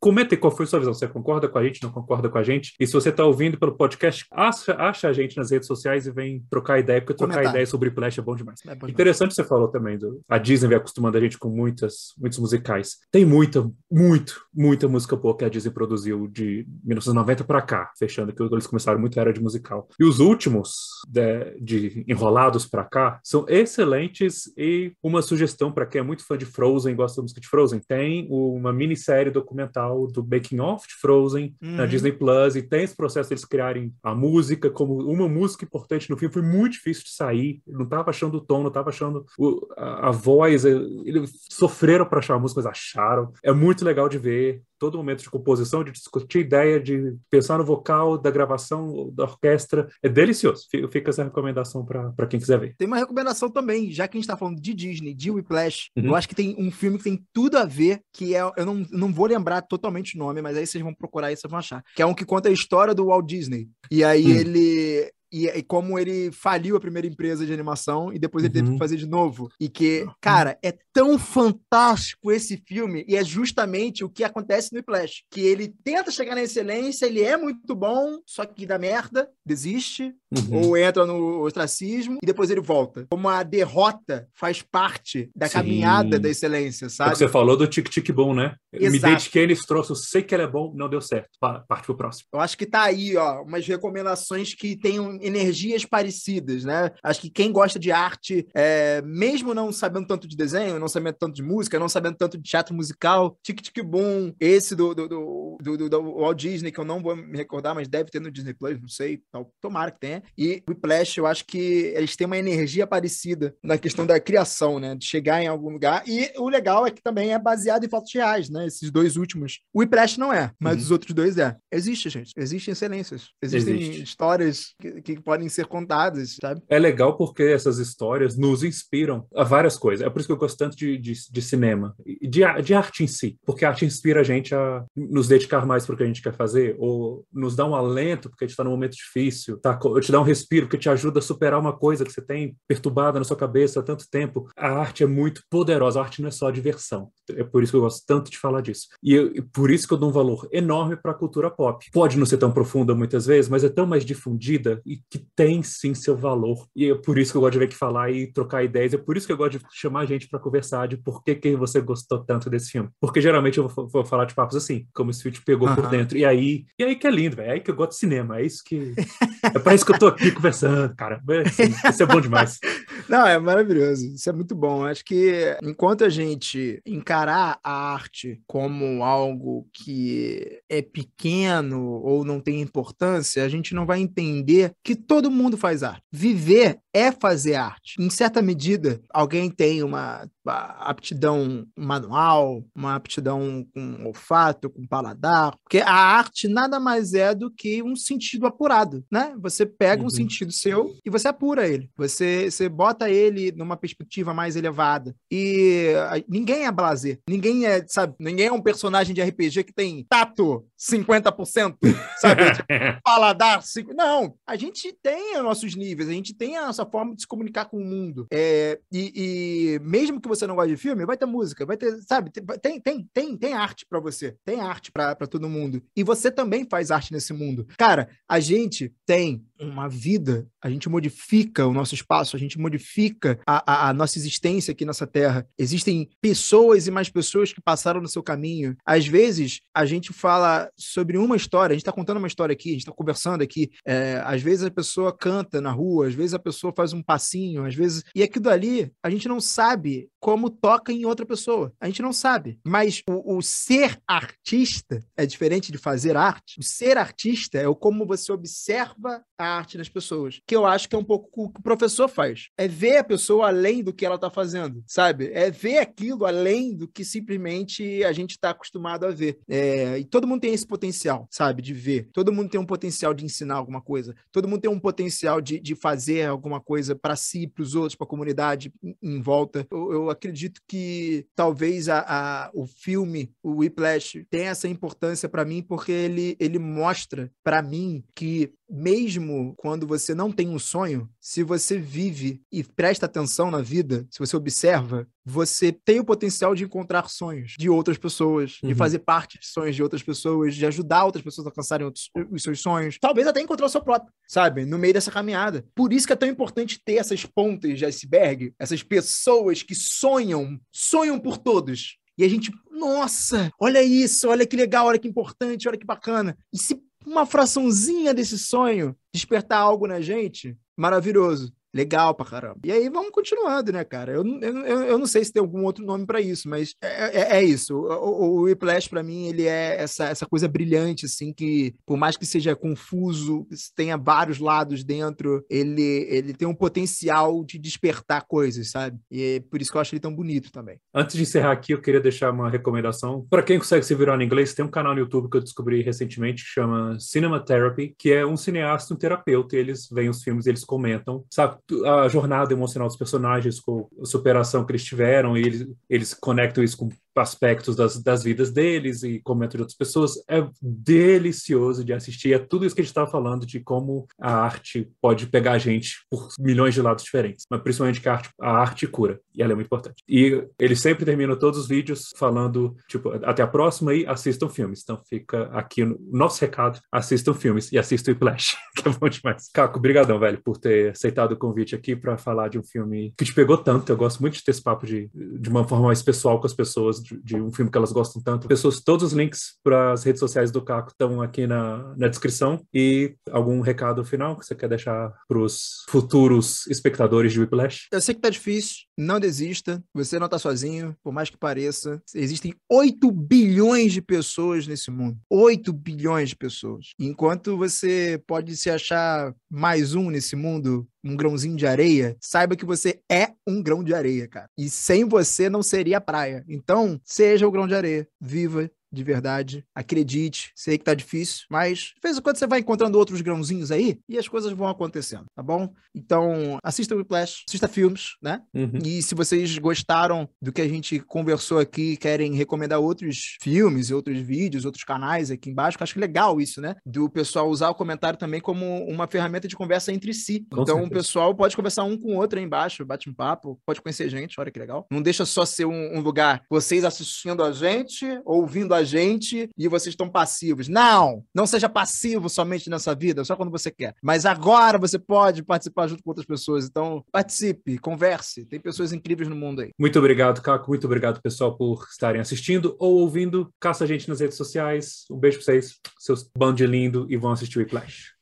Comenta qual foi a sua visão. Você concorda com a gente, não concorda com a gente? E se você está ouvindo pelo podcast, acha, acha a gente nas redes sociais e vem trocar ideia, porque trocar Comentar. ideia sobre Flash é bom demais. É bom Interessante demais. você falou também. Do, a Disney vem acostumando a gente com muitas, muitos musicais. Tem muita, muito, muita música boa que a Disney produziu de 1990 para cá, fechando que eles começaram muito era de musical. E os últimos de, de enrolados para cá são excelentes e uma sugestão para quem é muito fã de Frozen, gosta da música de Frozen, tem uma minissérie documental documental do Making of de Frozen uhum. na Disney Plus e tem esse processo deles criarem a música como uma música importante no filme. Foi muito difícil de sair, não estava achando o tom, não estava achando o, a, a, voz. Eles sofreram para achar a música, mas acharam. É muito legal de ver todo momento de composição, de discutir ideia, de pensar no vocal, da gravação, da orquestra. É delicioso. Fica essa recomendação para quem quiser ver. Tem uma recomendação também, já que a gente está falando de Disney, de Whiplash, uhum. eu acho que tem um filme que tem tudo a ver, que é, eu não, não vou lembrar totalmente o nome, mas aí vocês vão procurar e vocês vão achar, que é um que conta a história do Walt Disney. E aí hum. ele e, e, como ele faliu a primeira empresa de animação e depois ele uhum. teve que uhum. fazer de novo. E que, cara, é tão fantástico esse filme e é justamente o que acontece no Flash, que ele tenta chegar na excelência, ele é muito bom, só que dá merda, desiste, uhum. ou entra no ostracismo e depois ele volta. Como a derrota faz parte da Sim. caminhada da excelência, sabe? É você falou do Tic Tic Boom, né? Exato. Me dediquei nesse troço, eu sei que ele é bom, não deu certo. Parte pro próximo. Eu acho que tá aí, ó, umas recomendações que tenham energias parecidas, né? Acho que quem gosta de arte, é, mesmo não sabendo tanto de desenho, não sabendo tanto de música, não sabendo tanto de teatro musical, Tic Tic Boom, esse do, do, do, do, do Walt Disney, que eu não vou me recordar, mas deve ter no Disney Plus, não sei, tomara que tenha. E o Whiplash, eu acho que eles têm uma energia parecida na questão da criação, né? De chegar em algum lugar. E o legal é que também é baseado em fatos reais, né? Esses dois últimos. O Whiplash não é, mas uhum. os outros dois é. Existe, gente. Existem excelências. Existem Existe. histórias que, que podem ser contadas, sabe? É legal porque essas histórias nos inspiram a várias coisas. É por isso que eu gosto tanto de, de, de cinema, de, de arte em si, porque a arte inspira a gente a nos dedicar mais para o que a gente quer fazer, ou nos dá um alento porque a gente está num momento difícil, tá? te dá um respiro que te ajuda a superar uma coisa que você tem perturbada na sua cabeça há tanto tempo. A arte é muito poderosa, a arte não é só diversão. É por isso que eu gosto tanto de falar disso. E, eu, e por isso que eu dou um valor enorme para a cultura pop. Pode não ser tão profunda muitas vezes, mas é tão mais difundida e que tem sim seu valor. E é por isso que eu gosto de ver que falar e trocar ideias. É por isso que eu gosto de chamar a gente para conversar de por que, que você gostou tanto desse filme. Porque geralmente eu vou, vou falar de papos assim, como esse filme te pegou uhum. por dentro. E aí, e aí que é lindo, é aí que eu gosto de cinema. É isso que. É para isso que eu tô aqui conversando, cara. Assim, isso é bom demais. Não, é maravilhoso. Isso é muito bom. Acho que enquanto a gente encarar a arte como algo que é pequeno ou não tem importância, a gente não vai entender que todo mundo faz arte. Viver é fazer arte. Em certa medida, alguém tem uma aptidão manual, uma aptidão com olfato, com paladar, porque a arte nada mais é do que um sentido apurado, né? Você pega uhum. um sentido seu e você apura ele. Você, você bota ele numa perspectiva mais elevada. E ninguém é blazer. Ninguém é, sabe, ninguém é um personagem de RPG que tem tato 50%, sabe? paladar 5%. Não, a gente tem os nossos níveis, a gente tem a nossa forma de se comunicar com o mundo. É, e, e mesmo que você não goste de filme, vai ter música, vai ter, sabe? Tem, tem, tem, tem arte para você, tem arte para todo mundo. E você também faz arte nesse mundo. Cara, a gente tem uma vida, a gente modifica o nosso espaço, a gente modifica a, a, a, nossa existência aqui nessa terra. Existem pessoas e mais pessoas que passaram no seu caminho. Às vezes, a gente fala sobre uma história, a gente está contando uma história aqui, a gente está conversando aqui. É, às vezes a pessoa canta na rua, às vezes a pessoa faz um passinho, às vezes. E aquilo ali, a gente não sabe como toca em outra pessoa. A gente não sabe. Mas o, o ser artista é diferente de fazer arte. O ser artista é o como você observa a arte nas pessoas. Que eu acho que é um pouco o que o professor faz. É ver a pessoa além do que ela está fazendo, sabe? É ver aquilo além do que simplesmente a gente está acostumado a ver. É, e todo mundo tem esse potencial, sabe? De ver. Todo mundo tem um potencial de ensinar alguma coisa. Todo mundo tem um potencial de, de fazer alguma coisa para si, para os outros, para a comunidade em, em volta. Eu, eu, acredito que talvez a, a, o filme, o Whiplash, tenha essa importância para mim porque ele, ele mostra para mim que mesmo quando você não tem um sonho, se você vive e presta atenção na vida, se você observa, você tem o potencial de encontrar sonhos de outras pessoas, uhum. de fazer parte de sonhos de outras pessoas, de ajudar outras pessoas a alcançarem outros, os seus sonhos, talvez até encontrar o seu próprio, sabe? No meio dessa caminhada. Por isso que é tão importante ter essas pontas de iceberg, essas pessoas que sonham, sonham por todos. E a gente, nossa, olha isso, olha que legal, olha que importante, olha que bacana. E se uma fraçãozinha desse sonho despertar algo na gente, maravilhoso. Legal pra caramba. E aí vamos continuando, né, cara? Eu, eu, eu não sei se tem algum outro nome para isso, mas é, é, é isso. O, o, o para mim, ele é essa, essa coisa brilhante, assim, que por mais que seja confuso, tenha vários lados dentro, ele, ele tem um potencial de despertar coisas, sabe? E é por isso que eu acho ele tão bonito também. Antes de encerrar aqui, eu queria deixar uma recomendação. Para quem consegue se virar em inglês, tem um canal no YouTube que eu descobri recentemente que chama Cinema Therapy, que é um cineasta, um terapeuta, e eles veem os filmes, eles comentam, sabe? A jornada emocional dos personagens, com a superação que eles tiveram, e eles, eles conectam isso com aspectos das, das vidas deles e comentam de outras pessoas. É delicioso de assistir. É tudo isso que a gente estava falando de como a arte pode pegar a gente por milhões de lados diferentes, mas principalmente que a arte, a arte cura, e ela é muito importante. E ele sempre termina todos os vídeos falando, tipo, até a próxima e assistam filmes. Então fica aqui o nosso recado, assistam filmes e assistam o Flash, que é bom demais. Caco, brigadão, velho, por ter aceitado o convite aqui para falar de um filme que te pegou tanto. Eu gosto muito de ter esse papo de, de uma forma mais pessoal com as pessoas, de, um filme que elas gostam tanto. Pessoas, todos os links para as redes sociais do Caco estão aqui na, na descrição. E algum recado final que você quer deixar para os futuros espectadores de Whiplash? Eu sei que tá difícil, não desista. Você não tá sozinho, por mais que pareça. Existem 8 bilhões de pessoas nesse mundo. 8 bilhões de pessoas. Enquanto você pode se achar mais um nesse mundo, um grãozinho de areia, saiba que você é um grão de areia, cara. E sem você não seria praia. Então, seja o grão de areia. Viva de verdade. Acredite, sei que tá difícil, mas de vez em quando você vai encontrando outros grãozinhos aí e as coisas vão acontecendo, tá bom? Então, assista o Whiplash, assista filmes, né? Uhum. E se vocês gostaram do que a gente conversou aqui, querem recomendar outros filmes, outros vídeos, outros canais aqui embaixo, eu acho que legal isso, né? Do pessoal usar o comentário também como uma ferramenta de conversa entre si. Com então, certeza. o pessoal pode conversar um com o outro aí embaixo, bate um papo, pode conhecer gente, olha que legal. Não deixa só ser um, um lugar vocês assistindo a gente, ouvindo a a gente e vocês estão passivos. Não! Não seja passivo somente nessa vida, só quando você quer. Mas agora você pode participar junto com outras pessoas. Então, participe, converse. Tem pessoas incríveis no mundo aí. Muito obrigado, Caco. Muito obrigado, pessoal, por estarem assistindo ou ouvindo. Caça a gente nas redes sociais. Um beijo pra vocês, seus bando de lindo, e vão assistir o Flash.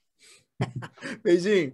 Beijinho.